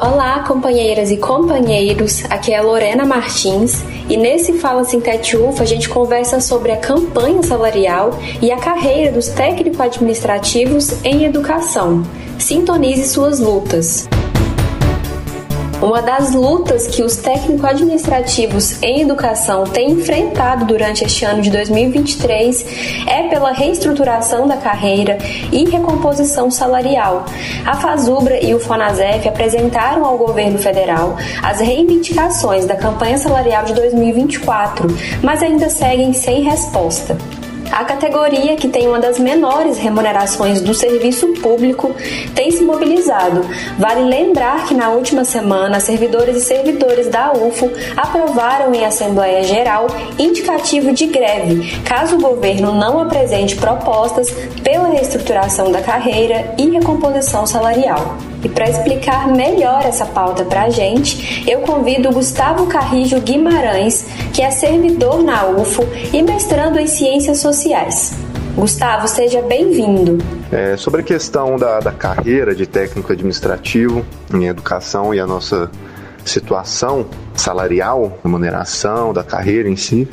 Olá, companheiras e companheiros. Aqui é a Lorena Martins e nesse Fala Sintete UFA a gente conversa sobre a campanha salarial e a carreira dos técnico-administrativos em educação. Sintonize suas lutas. Uma das lutas que os técnico-administrativos em educação têm enfrentado durante este ano de 2023 é pela reestruturação da carreira e recomposição salarial. A Fazubra e o Fonasef apresentaram ao governo federal as reivindicações da campanha salarial de 2024, mas ainda seguem sem resposta. A categoria, que tem uma das menores remunerações do serviço público, tem se mobilizado. Vale lembrar que na última semana, servidores e servidores da UFO aprovaram em Assembleia Geral indicativo de greve, caso o governo não apresente propostas pela reestruturação da carreira e recomposição salarial. E para explicar melhor essa pauta para a gente, eu convido Gustavo Carrijo Guimarães, que é servidor na UFO e mestrando em Ciências Sociais. Gustavo, seja bem-vindo. É, sobre a questão da, da carreira de técnico administrativo em educação e a nossa situação salarial, remuneração da carreira em si,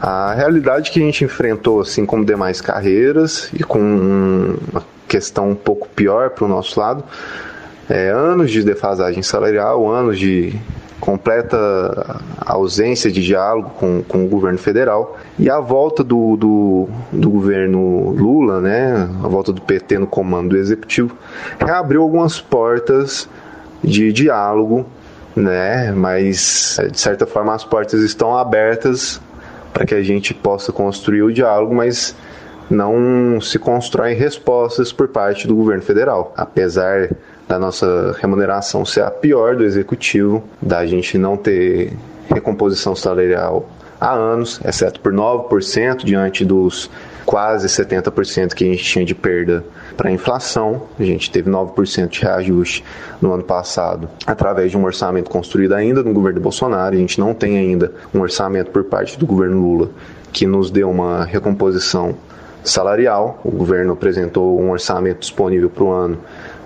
a realidade que a gente enfrentou, assim como demais carreiras, e com uma questão um pouco pior para o nosso lado, é, anos de defasagem salarial, anos de completa ausência de diálogo com, com o governo federal e a volta do, do, do, governo Lula, né, a volta do PT no comando do executivo, reabriu algumas portas de diálogo, né, mas de certa forma as portas estão abertas para que a gente possa construir o diálogo, mas não se constroem respostas por parte do governo federal, apesar da nossa remuneração ser a pior do executivo, da gente não ter recomposição salarial há anos, exceto por 9% diante dos quase 70% que a gente tinha de perda para a inflação. A gente teve 9% de reajuste no ano passado, através de um orçamento construído ainda no governo Bolsonaro. A gente não tem ainda um orçamento por parte do governo Lula que nos dê uma recomposição salarial. O governo apresentou um orçamento disponível para o ano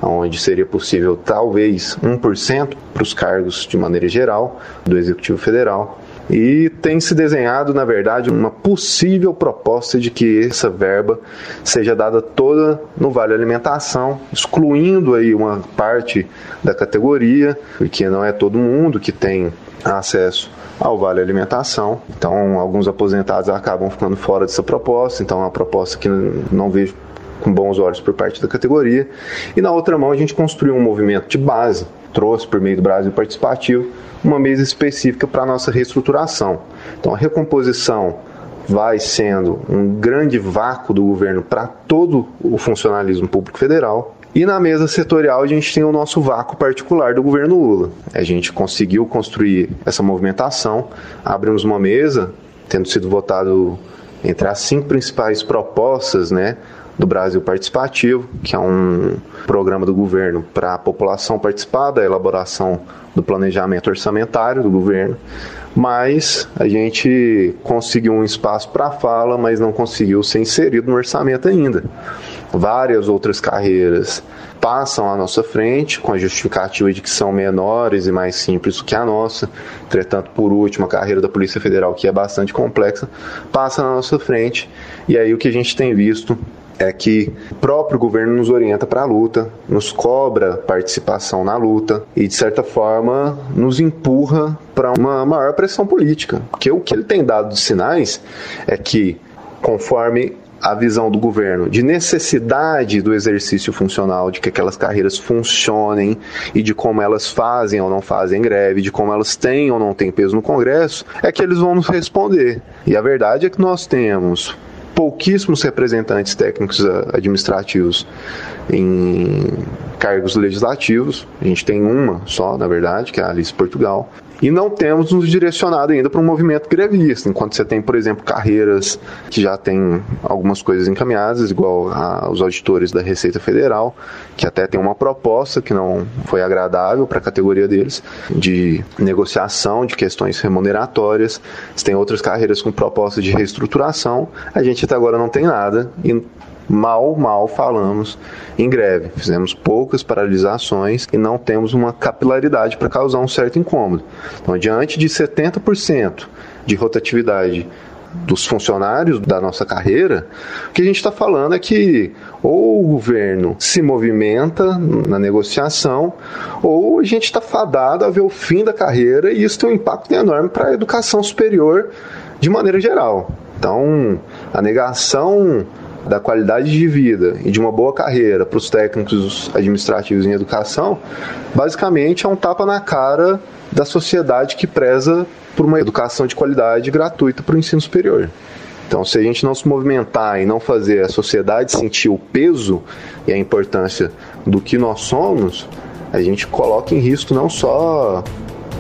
onde seria possível talvez 1% para os cargos de maneira geral do Executivo Federal. E tem se desenhado, na verdade, uma possível proposta de que essa verba seja dada toda no Vale Alimentação, excluindo aí uma parte da categoria, porque não é todo mundo que tem acesso ao Vale Alimentação. Então, alguns aposentados acabam ficando fora dessa proposta. Então, é uma proposta que não vejo com bons olhos por parte da categoria. E na outra mão, a gente construiu um movimento de base, trouxe por meio do Brasil Participativo uma mesa específica para a nossa reestruturação. Então, a recomposição vai sendo um grande vácuo do governo para todo o funcionalismo público federal. E na mesa setorial a gente tem o nosso vácuo particular do governo Lula. A gente conseguiu construir essa movimentação, abrimos uma mesa, tendo sido votado entre as cinco principais propostas, né, do Brasil Participativo, que é um programa do governo para a população participar da elaboração do planejamento orçamentário do governo, mas a gente conseguiu um espaço para fala, mas não conseguiu ser inserido no orçamento ainda. Várias outras carreiras passam à nossa frente com a justificativa de que são menores e mais simples do que a nossa. Entretanto, por último, a carreira da Polícia Federal, que é bastante complexa, passa na nossa frente. E aí o que a gente tem visto é que o próprio governo nos orienta para a luta, nos cobra participação na luta e, de certa forma, nos empurra para uma maior pressão política. Porque o que ele tem dado de sinais é que, conforme a visão do governo de necessidade do exercício funcional, de que aquelas carreiras funcionem e de como elas fazem ou não fazem greve, de como elas têm ou não têm peso no Congresso, é que eles vão nos responder. E a verdade é que nós temos pouquíssimos representantes técnicos eh, administrativos em cargos legislativos. A gente tem uma só, na verdade, que é a Alice Portugal e não temos nos direcionado ainda para um movimento grevista, enquanto você tem, por exemplo, carreiras que já têm algumas coisas encaminhadas, igual a, os auditores da Receita Federal, que até tem uma proposta que não foi agradável para a categoria deles, de negociação de questões remuneratórias. Você tem outras carreiras com proposta de reestruturação, a gente até agora não tem nada, e mal, mal falamos em greve. Fizemos poucas paralisações e não temos uma capilaridade para causar um certo incômodo. Então, diante de 70% de rotatividade dos funcionários da nossa carreira, o que a gente está falando é que ou o governo se movimenta na negociação, ou a gente está fadado a ver o fim da carreira e isso tem um impacto enorme para a educação superior de maneira geral. Então, a negação da qualidade de vida e de uma boa carreira para os técnicos administrativos em educação, basicamente é um tapa na cara da sociedade que preza por uma educação de qualidade gratuita para o ensino superior. Então, se a gente não se movimentar e não fazer a sociedade sentir o peso e a importância do que nós somos, a gente coloca em risco não só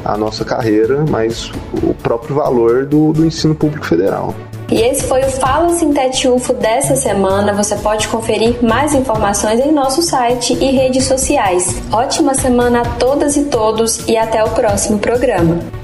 a nossa carreira, mas o próprio valor do, do ensino público federal. E esse foi o Fala Sintete UFO dessa semana. Você pode conferir mais informações em nosso site e redes sociais. Ótima semana a todas e todos e até o próximo programa.